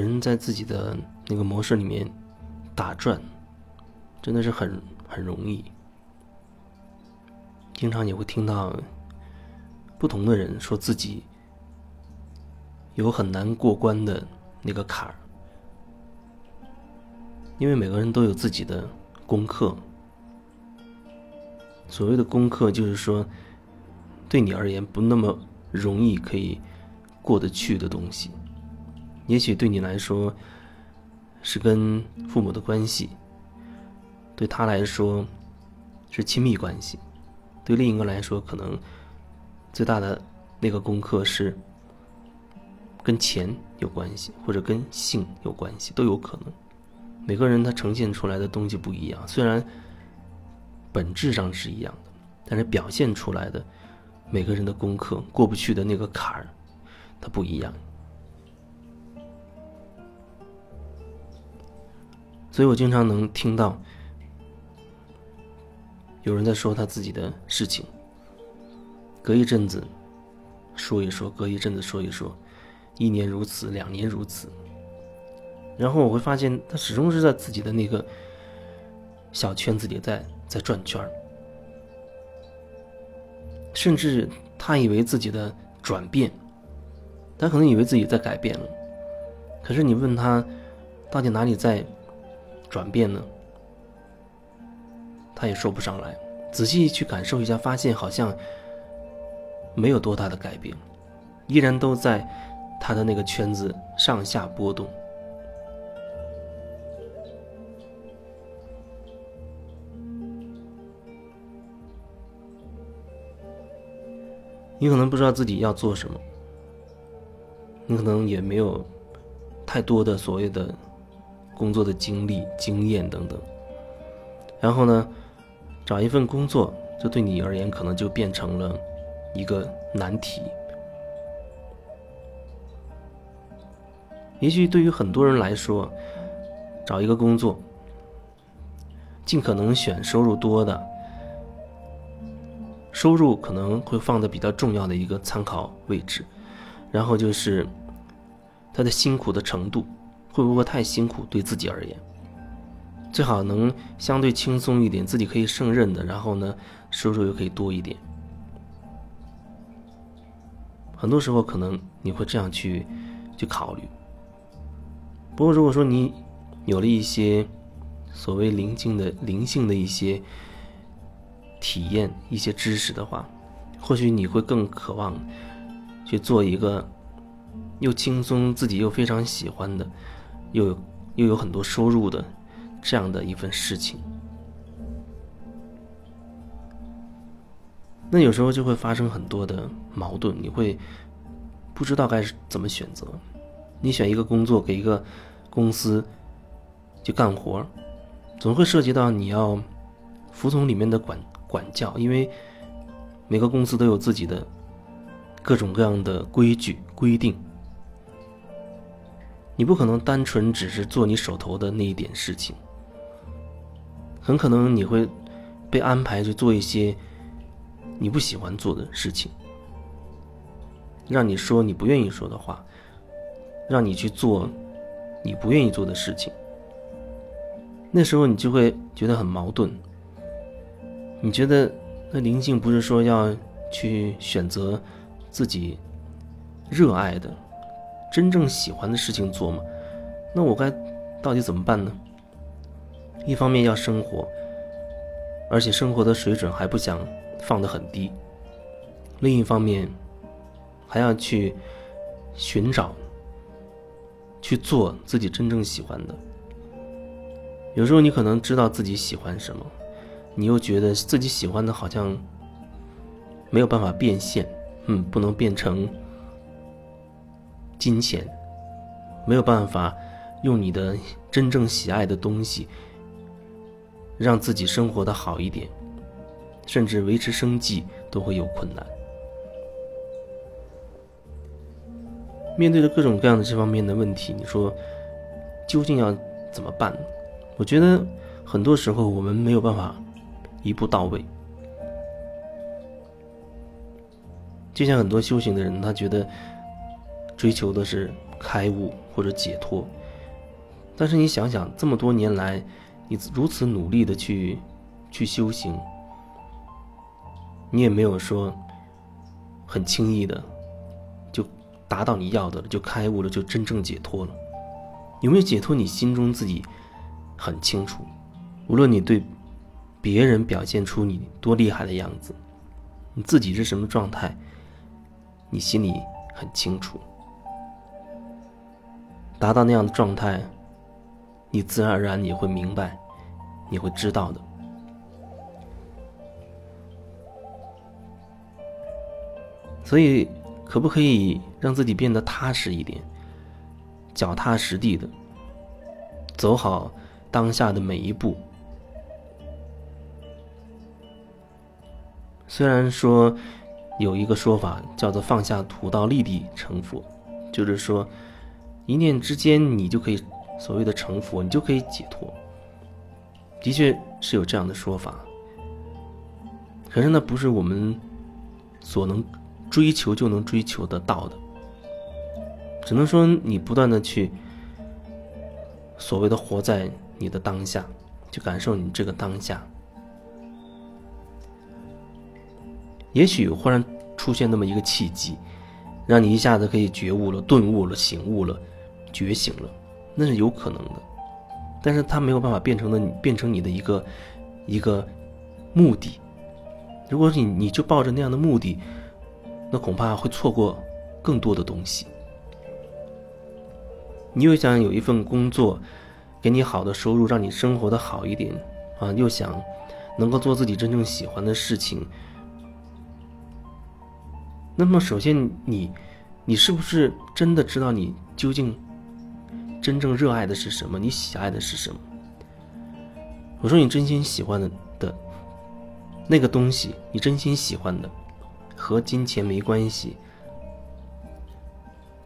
人在自己的那个模式里面打转，真的是很很容易。经常也会听到不同的人说自己有很难过关的那个坎儿，因为每个人都有自己的功课。所谓的功课，就是说对你而言不那么容易可以过得去的东西。也许对你来说是跟父母的关系，对他来说是亲密关系。对另一个来说，可能最大的那个功课是跟钱有关系，或者跟性有关系，都有可能。每个人他呈现出来的东西不一样，虽然本质上是一样的，但是表现出来的每个人的功课过不去的那个坎儿，它不一样。所以我经常能听到。有人在说他自己的事情，隔一阵子说一说，隔一阵子说一说，一年如此，两年如此。然后我会发现，他始终是在自己的那个小圈子里在在转圈，甚至他以为自己的转变，他可能以为自己在改变了，可是你问他到底哪里在转变呢？他也说不上来，仔细去感受一下，发现好像没有多大的改变，依然都在他的那个圈子上下波动。你可能不知道自己要做什么，你可能也没有太多的所谓的工作的经历、经验等等，然后呢？找一份工作，这对你而言可能就变成了一个难题。也许对于很多人来说，找一个工作，尽可能选收入多的，收入可能会放在比较重要的一个参考位置，然后就是他的辛苦的程度会不会太辛苦，对自己而言。最好能相对轻松一点，自己可以胜任的，然后呢，收入又可以多一点。很多时候可能你会这样去去考虑。不过如果说你有了一些所谓灵性的灵性的一些体验、一些知识的话，或许你会更渴望去做一个又轻松、自己又非常喜欢的，又有又有很多收入的。这样的一份事情，那有时候就会发生很多的矛盾，你会不知道该怎么选择。你选一个工作给一个公司去干活，总会涉及到你要服从里面的管管教，因为每个公司都有自己的各种各样的规矩规定，你不可能单纯只是做你手头的那一点事情。很可能你会被安排去做一些你不喜欢做的事情，让你说你不愿意说的话，让你去做你不愿意做的事情。那时候你就会觉得很矛盾。你觉得那灵性不是说要去选择自己热爱的、真正喜欢的事情做吗？那我该到底怎么办呢？一方面要生活，而且生活的水准还不想放得很低；另一方面，还要去寻找、去做自己真正喜欢的。有时候你可能知道自己喜欢什么，你又觉得自己喜欢的好像没有办法变现，嗯，不能变成金钱，没有办法用你的真正喜爱的东西。让自己生活的好一点，甚至维持生计都会有困难。面对着各种各样的这方面的问题，你说究竟要怎么办？我觉得很多时候我们没有办法一步到位。就像很多修行的人，他觉得追求的是开悟或者解脱。但是你想想，这么多年来，你如此努力的去去修行，你也没有说很轻易的就达到你要的了，就开悟了，就真正解脱了。有没有解脱？你心中自己很清楚。无论你对别人表现出你多厉害的样子，你自己是什么状态，你心里很清楚。达到那样的状态。你自然而然你会明白，你会知道的。所以，可不可以让自己变得踏实一点，脚踏实地的走好当下的每一步？虽然说有一个说法叫做“放下屠刀，立地成佛”，就是说一念之间你就可以。所谓的成佛，你就可以解脱。的确是有这样的说法，可是那不是我们所能追求就能追求得到的。只能说你不断的去所谓的活在你的当下，去感受你这个当下。也许忽然出现那么一个契机，让你一下子可以觉悟了、顿悟了、醒悟了、觉醒了。那是有可能的，但是它没有办法变成的，变成你的一个一个目的。如果你你就抱着那样的目的，那恐怕会错过更多的东西。你又想有一份工作，给你好的收入，让你生活的好一点啊，又想能够做自己真正喜欢的事情。那么，首先你你是不是真的知道你究竟？真正热爱的是什么？你喜爱的是什么？我说你真心喜欢的的那个东西，你真心喜欢的，和金钱没关系，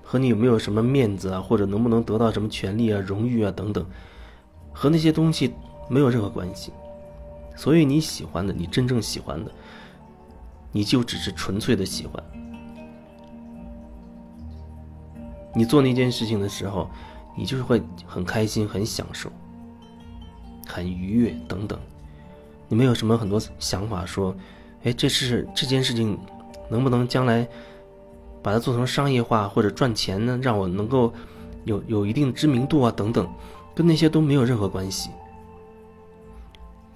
和你有没有什么面子啊，或者能不能得到什么权利啊、荣誉啊等等，和那些东西没有任何关系。所以你喜欢的，你真正喜欢的，你就只是纯粹的喜欢。你做那件事情的时候。你就是会很开心、很享受、很愉悦等等。你没有什么很多想法说，哎，这是这件事情能不能将来把它做成商业化或者赚钱呢？让我能够有有一定知名度啊等等，跟那些都没有任何关系。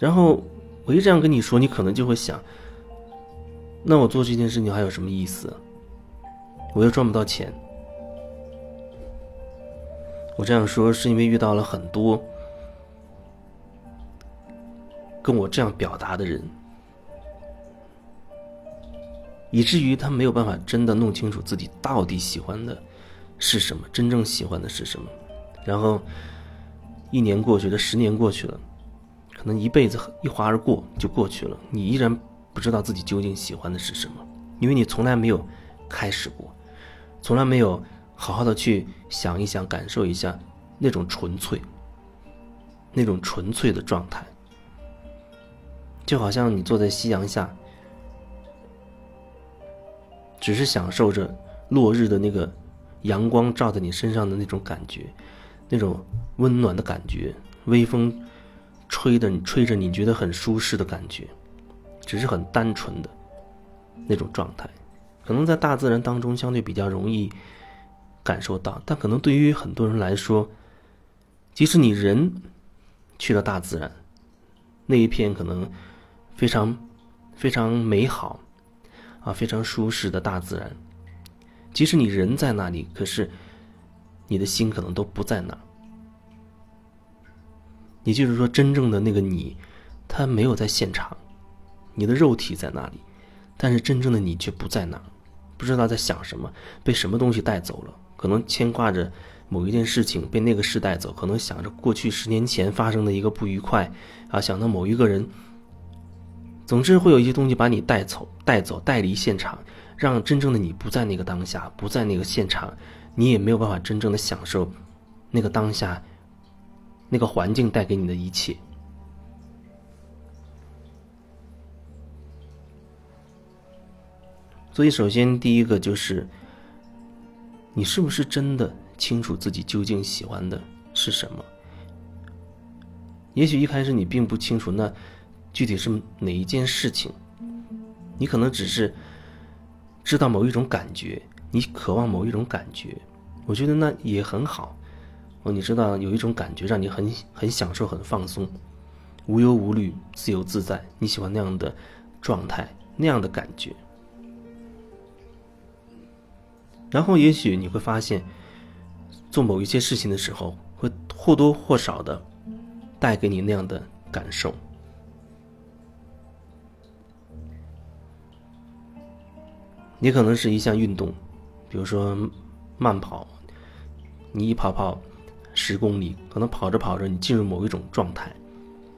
然后我一这样跟你说，你可能就会想，那我做这件事情还有什么意思？我又赚不到钱。我这样说是因为遇到了很多跟我这样表达的人，以至于他没有办法真的弄清楚自己到底喜欢的是什么，真正喜欢的是什么。然后一年过去了，十年过去了，可能一辈子一划而过就过去了，你依然不知道自己究竟喜欢的是什么，因为你从来没有开始过，从来没有。好好的去想一想，感受一下那种纯粹，那种纯粹的状态，就好像你坐在夕阳下，只是享受着落日的那个阳光照在你身上的那种感觉，那种温暖的感觉，微风吹的你吹着你觉得很舒适的感觉，只是很单纯的那种状态，可能在大自然当中相对比较容易。感受到，但可能对于很多人来说，即使你人去了大自然，那一片可能非常非常美好啊，非常舒适的大自然，即使你人在那里，可是你的心可能都不在那儿。也就是说，真正的那个你，他没有在现场，你的肉体在那里，但是真正的你却不在那儿，不知道在想什么，被什么东西带走了。可能牵挂着某一件事情被那个事带走，可能想着过去十年前发生的一个不愉快，啊，想到某一个人。总之会有一些东西把你带走、带走、带离现场，让真正的你不在那个当下，不在那个现场，你也没有办法真正的享受那个当下、那个环境带给你的一切。所以，首先第一个就是。你是不是真的清楚自己究竟喜欢的是什么。也许一开始你并不清楚那具体是哪一件事情，你可能只是知道某一种感觉，你渴望某一种感觉。我觉得那也很好。哦，你知道有一种感觉让你很很享受、很放松，无忧无虑、自由自在，你喜欢那样的状态、那样的感觉。然后也许你会发现，做某一些事情的时候，会或多或少的带给你那样的感受。你可能是一项运动，比如说慢跑，你一跑跑十公里，可能跑着跑着，你进入某一种状态，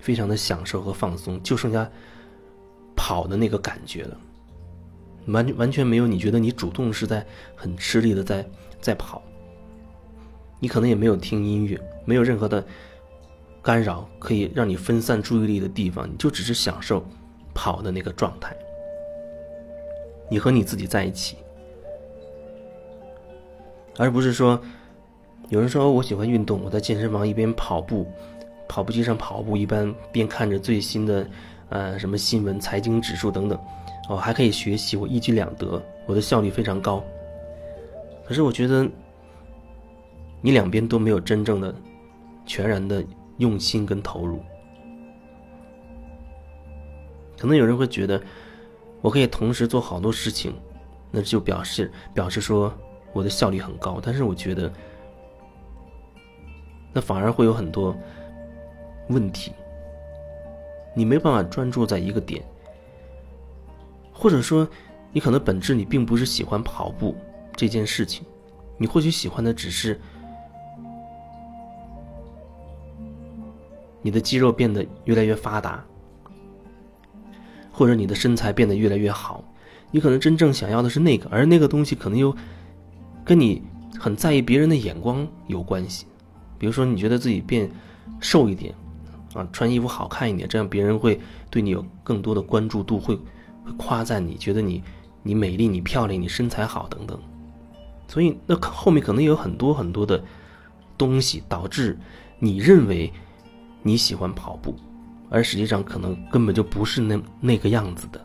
非常的享受和放松，就剩下跑的那个感觉了。完完全没有，你觉得你主动是在很吃力的在在跑，你可能也没有听音乐，没有任何的干扰可以让你分散注意力的地方，你就只是享受跑的那个状态，你和你自己在一起，而不是说有人说我喜欢运动，我在健身房一边跑步，跑步机上跑步，一般边看着最新的呃什么新闻、财经指数等等。哦，还可以学习，我一举两得，我的效率非常高。可是我觉得，你两边都没有真正的、全然的用心跟投入。可能有人会觉得，我可以同时做好多事情，那就表示表示说我的效率很高。但是我觉得，那反而会有很多问题，你没办法专注在一个点。或者说，你可能本质你并不是喜欢跑步这件事情，你或许喜欢的只是你的肌肉变得越来越发达，或者你的身材变得越来越好。你可能真正想要的是那个，而那个东西可能又跟你很在意别人的眼光有关系。比如说，你觉得自己变瘦一点，啊，穿衣服好看一点，这样别人会对你有更多的关注度，会。夸赞你，觉得你你美丽，你漂亮，你身材好等等，所以那后面可能有很多很多的东西导致你认为你喜欢跑步，而实际上可能根本就不是那那个样子的。